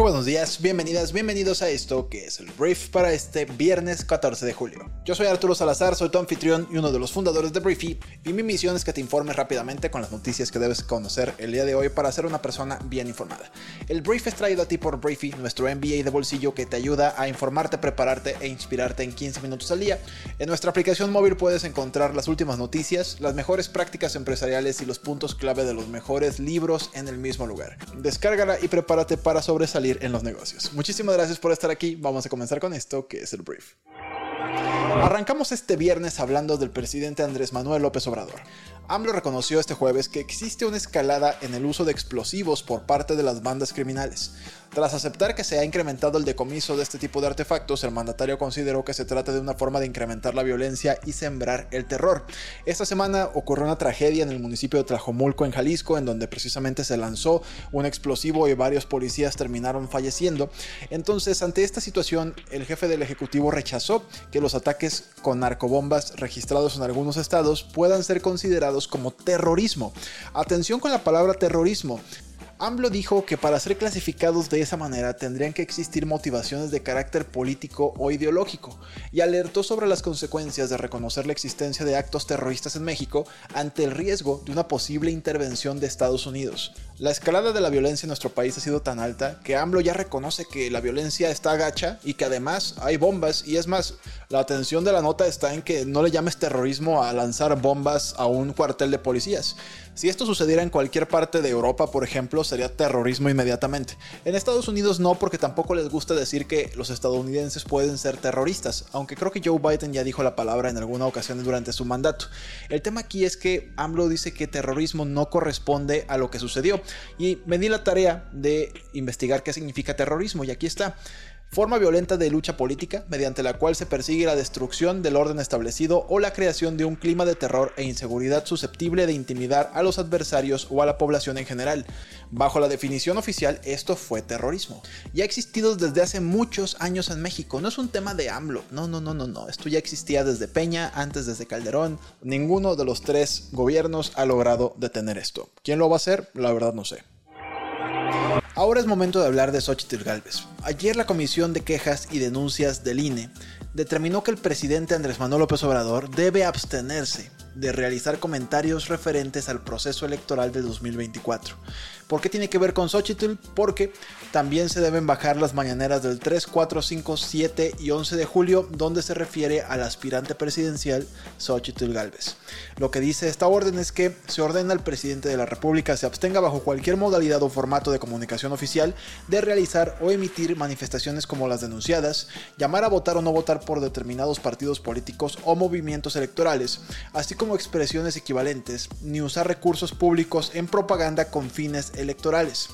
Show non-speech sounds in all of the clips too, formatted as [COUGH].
Buenos días, bienvenidas, bienvenidos a esto que es el brief para este viernes 14 de julio. Yo soy Arturo Salazar, soy tu anfitrión y uno de los fundadores de Briefy y mi misión es que te informes rápidamente con las noticias que debes conocer el día de hoy para ser una persona bien informada. El brief es traído a ti por Briefy, nuestro MBA de bolsillo que te ayuda a informarte, prepararte e inspirarte en 15 minutos al día. En nuestra aplicación móvil puedes encontrar las últimas noticias, las mejores prácticas empresariales y los puntos clave de los mejores libros en el mismo lugar. Descárgala y prepárate para sobresalir en los negocios. Muchísimas gracias por estar aquí. Vamos a comenzar con esto que es el brief. Arrancamos este viernes hablando del presidente Andrés Manuel López Obrador. AMLO reconoció este jueves que existe una escalada en el uso de explosivos por parte de las bandas criminales. Tras aceptar que se ha incrementado el decomiso de este tipo de artefactos, el mandatario consideró que se trata de una forma de incrementar la violencia y sembrar el terror. Esta semana ocurrió una tragedia en el municipio de Tlajomulco, en Jalisco, en donde precisamente se lanzó un explosivo y varios policías terminaron falleciendo. Entonces, ante esta situación, el jefe del Ejecutivo rechazó que los ataques con narcobombas registrados en algunos estados puedan ser considerados como terrorismo. Atención con la palabra terrorismo. AMLO dijo que para ser clasificados de esa manera tendrían que existir motivaciones de carácter político o ideológico, y alertó sobre las consecuencias de reconocer la existencia de actos terroristas en México ante el riesgo de una posible intervención de Estados Unidos. La escalada de la violencia en nuestro país ha sido tan alta que AMLO ya reconoce que la violencia está agacha y que además hay bombas, y es más, la atención de la nota está en que no le llames terrorismo a lanzar bombas a un cuartel de policías. Si esto sucediera en cualquier parte de Europa, por ejemplo, sería terrorismo inmediatamente. En Estados Unidos no, porque tampoco les gusta decir que los estadounidenses pueden ser terroristas, aunque creo que Joe Biden ya dijo la palabra en alguna ocasión durante su mandato. El tema aquí es que AMLO dice que terrorismo no corresponde a lo que sucedió, y me di la tarea de investigar qué significa terrorismo, y aquí está forma violenta de lucha política mediante la cual se persigue la destrucción del orden establecido o la creación de un clima de terror e inseguridad susceptible de intimidar a los adversarios o a la población en general. Bajo la definición oficial, esto fue terrorismo. Y ha existido desde hace muchos años en México, no es un tema de AMLO, no, no, no, no, no, esto ya existía desde Peña, antes desde Calderón, ninguno de los tres gobiernos ha logrado detener esto. ¿Quién lo va a hacer? La verdad no sé. Ahora es momento de hablar de Xochitl Galvez. Ayer la Comisión de Quejas y Denuncias del INE determinó que el presidente Andrés Manuel López Obrador debe abstenerse de realizar comentarios referentes al proceso electoral de 2024. ¿Por qué tiene que ver con Xochitl? Porque también se deben bajar las mañaneras del 3, 4, 5, 7 y 11 de julio, donde se refiere al aspirante presidencial Xochitl Galvez. Lo que dice esta orden es que se ordena al presidente de la República se abstenga bajo cualquier modalidad o formato de comunicación oficial de realizar o emitir manifestaciones como las denunciadas, llamar a votar o no votar por determinados partidos políticos o movimientos electorales, así como expresiones equivalentes, ni usar recursos públicos en propaganda con fines electorales.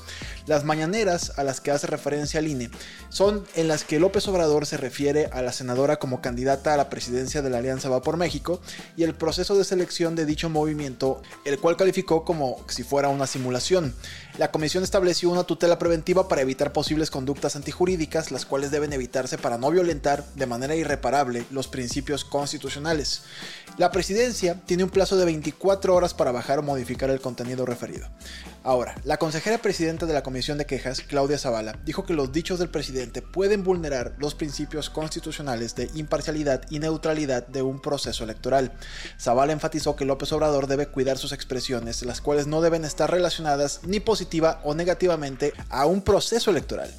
Las mañaneras a las que hace referencia al INE son en las que López Obrador se refiere a la senadora como candidata a la presidencia de la Alianza Va por México y el proceso de selección de dicho movimiento, el cual calificó como si fuera una simulación. La comisión estableció una tutela preventiva para evitar posibles conductas antijurídicas, las cuales deben evitarse para no violentar de manera irreparable los principios constitucionales. La presidencia tiene un plazo de 24 horas para bajar o modificar el contenido referido. Ahora, la consejera presidenta de la Comisión de Quejas, Claudia Zavala, dijo que los dichos del presidente pueden vulnerar los principios constitucionales de imparcialidad y neutralidad de un proceso electoral. Zavala enfatizó que López Obrador debe cuidar sus expresiones, las cuales no deben estar relacionadas ni positiva o negativamente a un proceso electoral.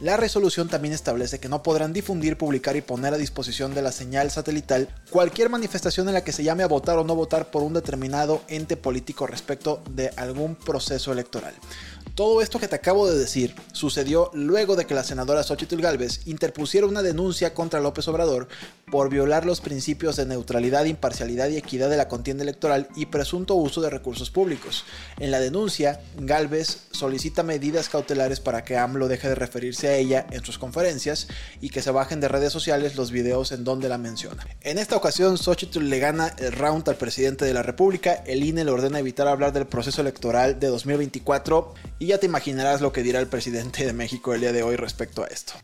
La resolución también establece que no podrán difundir, publicar y poner a disposición de la señal satelital cualquier manifestación en la que se llame a votar o no votar por un determinado ente político respecto de algún proceso electoral. Todo esto que te acabo de decir sucedió luego de que la senadora Xochitl Galvez interpusiera una denuncia contra López Obrador por violar los principios de neutralidad, imparcialidad y equidad de la contienda electoral y presunto uso de recursos públicos. En la denuncia, Galvez solicita medidas cautelares para que AMLO deje de referirse a ella en sus conferencias y que se bajen de redes sociales los videos en donde la menciona. En esta ocasión, Xochitl le gana el round al presidente de la República, el INE le ordena evitar hablar del proceso electoral de 2024 y ya te imaginarás lo que dirá el presidente de México el día de hoy respecto a esto.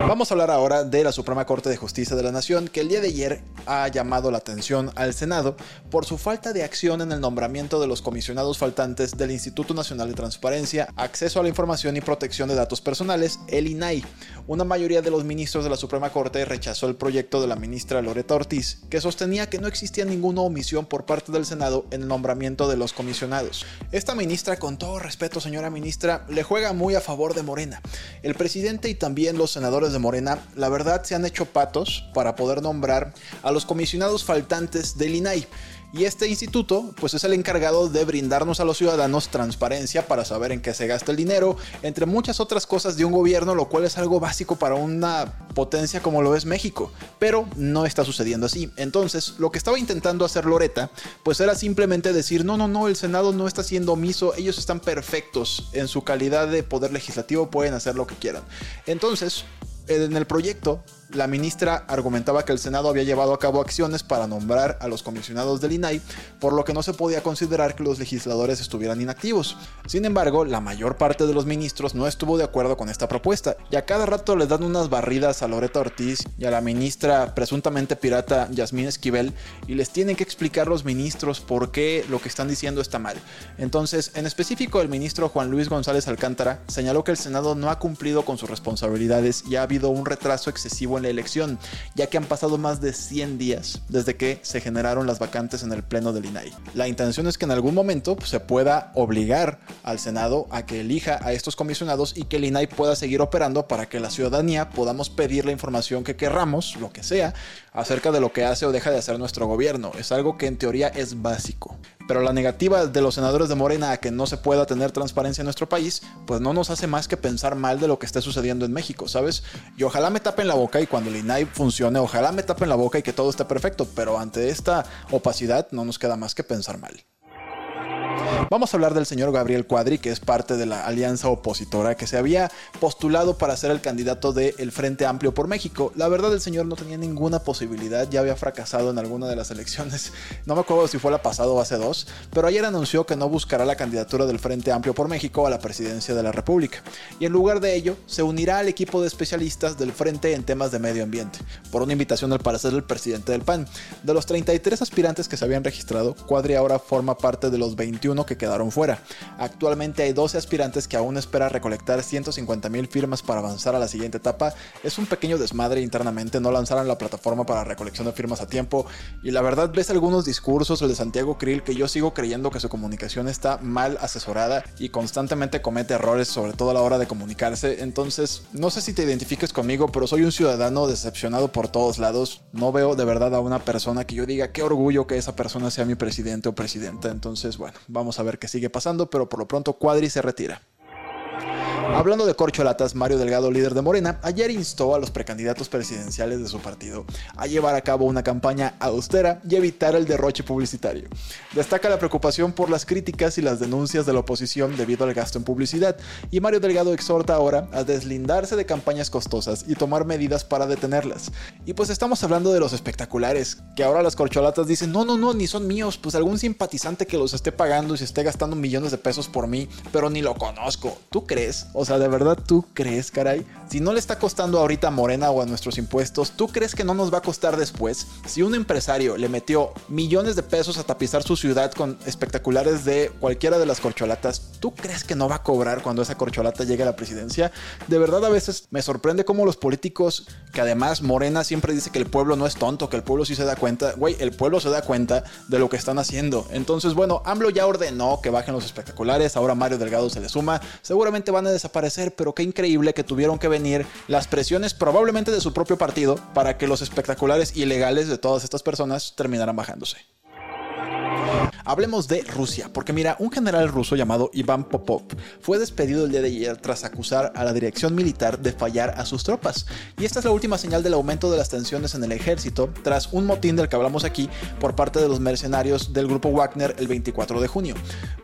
Vamos a hablar ahora de la Suprema Corte de Justicia de la Nación, que el día de ayer ha llamado la atención al Senado por su falta de acción en el nombramiento de los comisionados faltantes del Instituto Nacional de Transparencia, Acceso a la Información y Protección de Datos Personales, el INAI. Una mayoría de los ministros de la Suprema Corte rechazó el proyecto de la ministra Loreta Ortiz, que sostenía que no existía ninguna omisión por parte del Senado en el nombramiento de los comisionados. Esta ministra, con todo respeto, señora ministra, le juega muy a favor de Morena. El presidente y también los senadores de Morena, la verdad se han hecho patos para poder nombrar a los comisionados faltantes del INAI. Y este instituto, pues es el encargado de brindarnos a los ciudadanos transparencia para saber en qué se gasta el dinero, entre muchas otras cosas de un gobierno, lo cual es algo básico para una potencia como lo es México. Pero no está sucediendo así. Entonces, lo que estaba intentando hacer Loreta, pues era simplemente decir, no, no, no, el Senado no está siendo omiso, ellos están perfectos en su calidad de poder legislativo, pueden hacer lo que quieran. Entonces, en el proyecto la ministra argumentaba que el Senado había llevado a cabo acciones para nombrar a los comisionados del INAI, por lo que no se podía considerar que los legisladores estuvieran inactivos. Sin embargo, la mayor parte de los ministros no estuvo de acuerdo con esta propuesta, y a cada rato les dan unas barridas a Loreta Ortiz y a la ministra presuntamente pirata Yasmín Esquivel, y les tienen que explicar los ministros por qué lo que están diciendo está mal. Entonces, en específico, el ministro Juan Luis González Alcántara señaló que el Senado no ha cumplido con sus responsabilidades y ha habido un retraso excesivo la elección, ya que han pasado más de 100 días desde que se generaron las vacantes en el pleno del INAI. La intención es que en algún momento pues, se pueda obligar al Senado a que elija a estos comisionados y que el INAI pueda seguir operando para que la ciudadanía podamos pedir la información que querramos, lo que sea, acerca de lo que hace o deja de hacer nuestro gobierno. Es algo que en teoría es básico. Pero la negativa de los senadores de Morena a que no se pueda tener transparencia en nuestro país, pues no nos hace más que pensar mal de lo que esté sucediendo en México, ¿sabes? Y ojalá me tapen la boca y cuando el INAI funcione, ojalá me tapen la boca y que todo esté perfecto, pero ante esta opacidad no nos queda más que pensar mal. Vamos a hablar del señor Gabriel Cuadri, que es parte de la alianza opositora que se había postulado para ser el candidato del Frente Amplio por México. La verdad, el señor no tenía ninguna posibilidad, ya había fracasado en alguna de las elecciones. [LAUGHS] No me acuerdo si fue la pasada o hace dos, pero ayer anunció que no buscará la candidatura del Frente Amplio por México a la presidencia de la República. Y en lugar de ello, se unirá al equipo de especialistas del Frente en temas de medio ambiente, por una invitación al parecer del presidente del PAN. De los 33 aspirantes que se habían registrado, Cuadri ahora forma parte de los 21 que quedaron fuera. Actualmente hay 12 aspirantes que aún esperan recolectar 150 mil firmas para avanzar a la siguiente etapa. Es un pequeño desmadre internamente, no lanzaron la plataforma para recolección de firmas a tiempo y la verdad ves algunos discursos, el de Santiago Krill, que yo sigo creyendo que su comunicación está mal asesorada y constantemente comete errores, sobre todo a la hora de comunicarse. Entonces, no sé si te identifiques conmigo, pero soy un ciudadano decepcionado por todos lados. No veo de verdad a una persona que yo diga qué orgullo que esa persona sea mi presidente o presidenta. Entonces, bueno, vamos a ver qué sigue pasando, pero por lo pronto Cuadri se retira. Hablando de corcholatas, Mario Delgado, líder de Morena, ayer instó a los precandidatos presidenciales de su partido a llevar a cabo una campaña austera y evitar el derroche publicitario. Destaca la preocupación por las críticas y las denuncias de la oposición debido al gasto en publicidad, y Mario Delgado exhorta ahora a deslindarse de campañas costosas y tomar medidas para detenerlas. Y pues estamos hablando de los espectaculares, que ahora las corcholatas dicen, no, no, no, ni son míos, pues algún simpatizante que los esté pagando y se esté gastando millones de pesos por mí, pero ni lo conozco. ¿Tú crees? O sea, ¿de verdad tú crees, caray? Si no le está costando ahorita a Morena o a nuestros impuestos, ¿tú crees que no nos va a costar después? Si un empresario le metió millones de pesos a tapizar su ciudad con espectaculares de cualquiera de las corcholatas, ¿tú crees que no va a cobrar cuando esa corcholata llegue a la presidencia? De verdad a veces me sorprende cómo los políticos, que además Morena siempre dice que el pueblo no es tonto, que el pueblo sí se da cuenta, güey, el pueblo se da cuenta de lo que están haciendo. Entonces, bueno, AMLO ya ordenó que bajen los espectaculares, ahora Mario Delgado se le suma, seguramente van a desaparecer aparecer, pero qué increíble que tuvieron que venir las presiones probablemente de su propio partido para que los espectaculares ilegales de todas estas personas terminaran bajándose. Hablemos de Rusia, porque mira, un general ruso llamado Iván Popov fue despedido el día de ayer tras acusar a la dirección militar de fallar a sus tropas. Y esta es la última señal del aumento de las tensiones en el ejército tras un motín del que hablamos aquí por parte de los mercenarios del grupo Wagner el 24 de junio.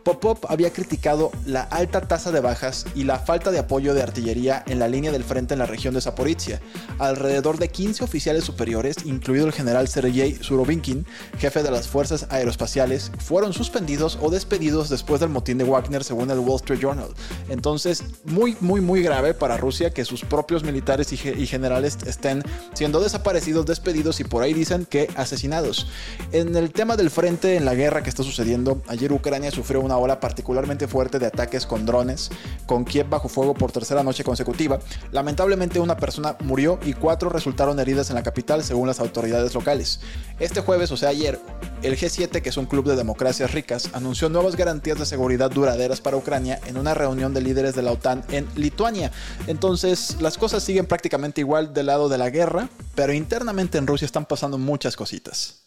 Popov había criticado la alta tasa de bajas y la falta de apoyo de artillería en la línea del frente en la región de Zaporizhia. Alrededor de 15 oficiales superiores, incluido el general Sergei Surovinkin, jefe de las fuerzas aeroespaciales, fueron suspendidos o despedidos después del motín de Wagner, según el Wall Street Journal. Entonces, muy, muy, muy grave para Rusia que sus propios militares y, generales estén siendo desaparecidos, despedidos y por ahí dicen que asesinados. En el tema del frente, en la guerra que está sucediendo, ayer Ucrania sufrió una ola particularmente fuerte de ataques con drones, con Kiev bajo fuego por tercera noche consecutiva. Lamentablemente una persona murió y cuatro resultaron heridas en la capital según las autoridades locales. Este jueves, o sea ayer, el G7, que es un club de democracias ricas, anunció nuevas garantías de seguridad duraderas para Ucrania en una reunión de líderes de la OTAN en Lituania. Entonces, las cosas siguen prácticamente igual del lado de la guerra, pero internamente en Rusia están pasando muchas cositas.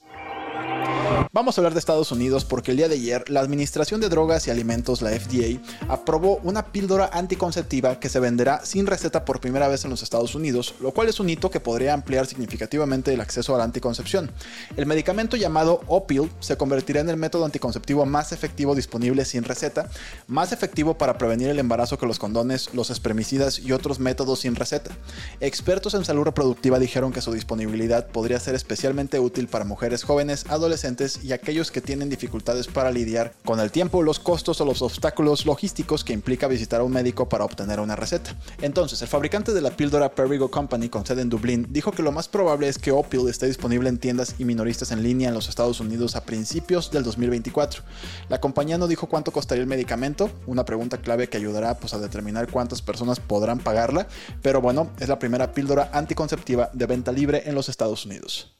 Vamos a hablar de Estados Unidos porque el día de ayer la Administración de Drogas y Alimentos, la FDA, aprobó una píldora anticonceptiva que se venderá sin receta por primera vez en los Estados Unidos, lo cual es un hito que podría ampliar significativamente el acceso a la anticoncepción. El medicamento llamado Opil se convertirá en el método anticonceptivo más efectivo disponible sin receta, más efectivo para prevenir el embarazo que los condones, los espermicidas y otros métodos sin receta. Expertos en salud reproductiva dijeron que su disponibilidad podría ser especialmente útil para mujeres jóvenes, adolescentes y aquellos que tienen dificultades para lidiar con el tiempo, los costos o los obstáculos logísticos que implica visitar a un médico para obtener una receta. Entonces, el fabricante de la píldora Perrigo Company con sede en Dublín dijo que lo más probable es que Opil esté disponible en tiendas y minoristas en línea en los Estados Unidos a principios del 2024. La compañía no dijo cuánto costaría el medicamento, una pregunta clave que ayudará pues, a determinar cuántas personas podrán pagarla, pero bueno, es la primera píldora anticonceptiva de venta libre en los Estados Unidos.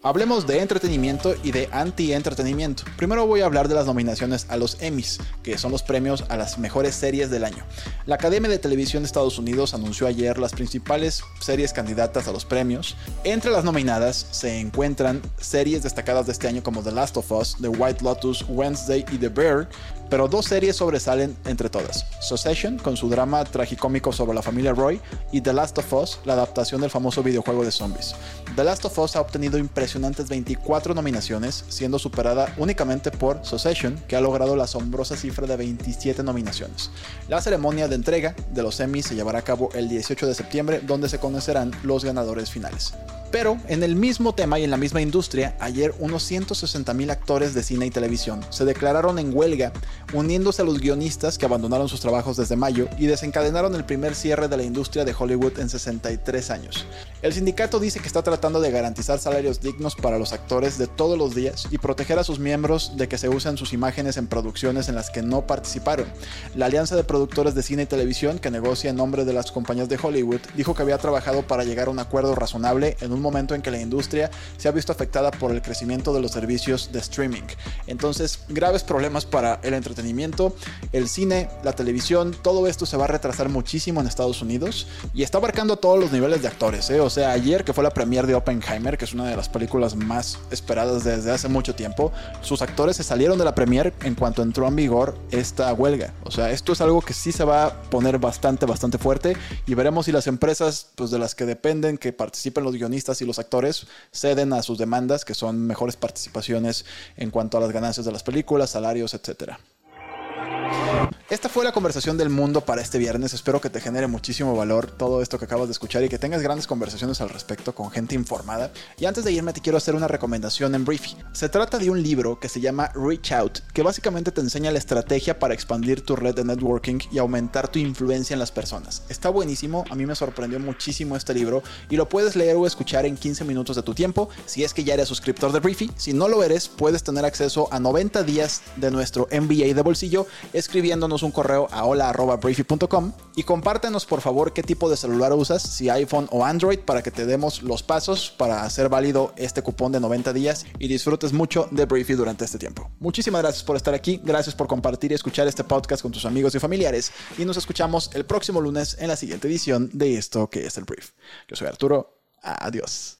Hablemos de entretenimiento y de anti-entretenimiento. Primero voy a hablar de las nominaciones a los Emmys, que son los premios a las mejores series del año. La Academia de Televisión de Estados Unidos anunció ayer las principales series candidatas a los premios. Entre las nominadas se encuentran series destacadas de este año como The Last of Us, The White Lotus, Wednesday y The Bear, pero dos series sobresalen entre todas. Succession, con su drama tragicómico sobre la familia Roy, y The Last of Us, la adaptación del famoso videojuego de zombies. The Last of Us ha obtenido impresionantes 24 nominaciones, siendo superada únicamente por Succession, que ha logrado la asombrosa cifra de 27 nominaciones. La ceremonia de entrega de los Emmys se llevará a cabo el 18 de septiembre, donde se conocerán los ganadores finales. Pero en el mismo tema y en la misma industria, ayer unos 160 mil actores de cine y televisión se declararon en huelga, uniéndose a los guionistas que abandonaron sus trabajos desde mayo y desencadenaron el primer cierre de la industria de Hollywood en 63 años. El sindicato dice que está tratando de garantizar salarios dignos para los actores de todos los días y proteger a sus miembros de que se usen sus imágenes en producciones en las que no participaron. La Alianza de Productores de Cine y Televisión, que negocia en nombre de las compañías de Hollywood, dijo que había trabajado para llegar a un acuerdo razonable en un un momento en que la industria se ha visto afectada por el crecimiento de los servicios de streaming. Entonces, graves problemas para el entretenimiento, el cine, la televisión, todo esto se va a retrasar muchísimo en Estados Unidos y está abarcando todos los niveles de actores. ¿eh? O sea, ayer que fue la premier de Oppenheimer, que es una de las películas más esperadas desde hace mucho tiempo, sus actores se salieron de la premier en cuanto entró en vigor esta huelga. O sea, esto es algo que sí se va a poner bastante, bastante fuerte y veremos si las empresas pues, de las que dependen que participen los guionistas y los actores ceden a sus demandas, que son mejores participaciones en cuanto a las ganancias de las películas, salarios, etcétera. Esta fue la conversación del mundo para este viernes. Espero que te genere muchísimo valor todo esto que acabas de escuchar y que tengas grandes conversaciones al respecto con gente informada. Y antes de irme te quiero hacer una recomendación en Briefy. Se trata de un libro que se llama Reach Out, que básicamente te enseña la estrategia para expandir tu red de networking y aumentar tu influencia en las personas. Está buenísimo, a mí me sorprendió muchísimo este libro y lo puedes leer o escuchar en 15 minutos de tu tiempo si es que ya eres suscriptor de Briefy. Si no lo eres, puedes tener acceso a 90 días de nuestro MBA de bolsillo escribiéndonos un correo a hola.briefy.com y compártenos por favor qué tipo de celular usas, si iPhone o Android, para que te demos los pasos para hacer válido este cupón de 90 días y disfrutes mucho de Briefy durante este tiempo. Muchísimas gracias por estar aquí, gracias por compartir y escuchar este podcast con tus amigos y familiares y nos escuchamos el próximo lunes en la siguiente edición de esto que es el Brief. Yo soy Arturo, adiós.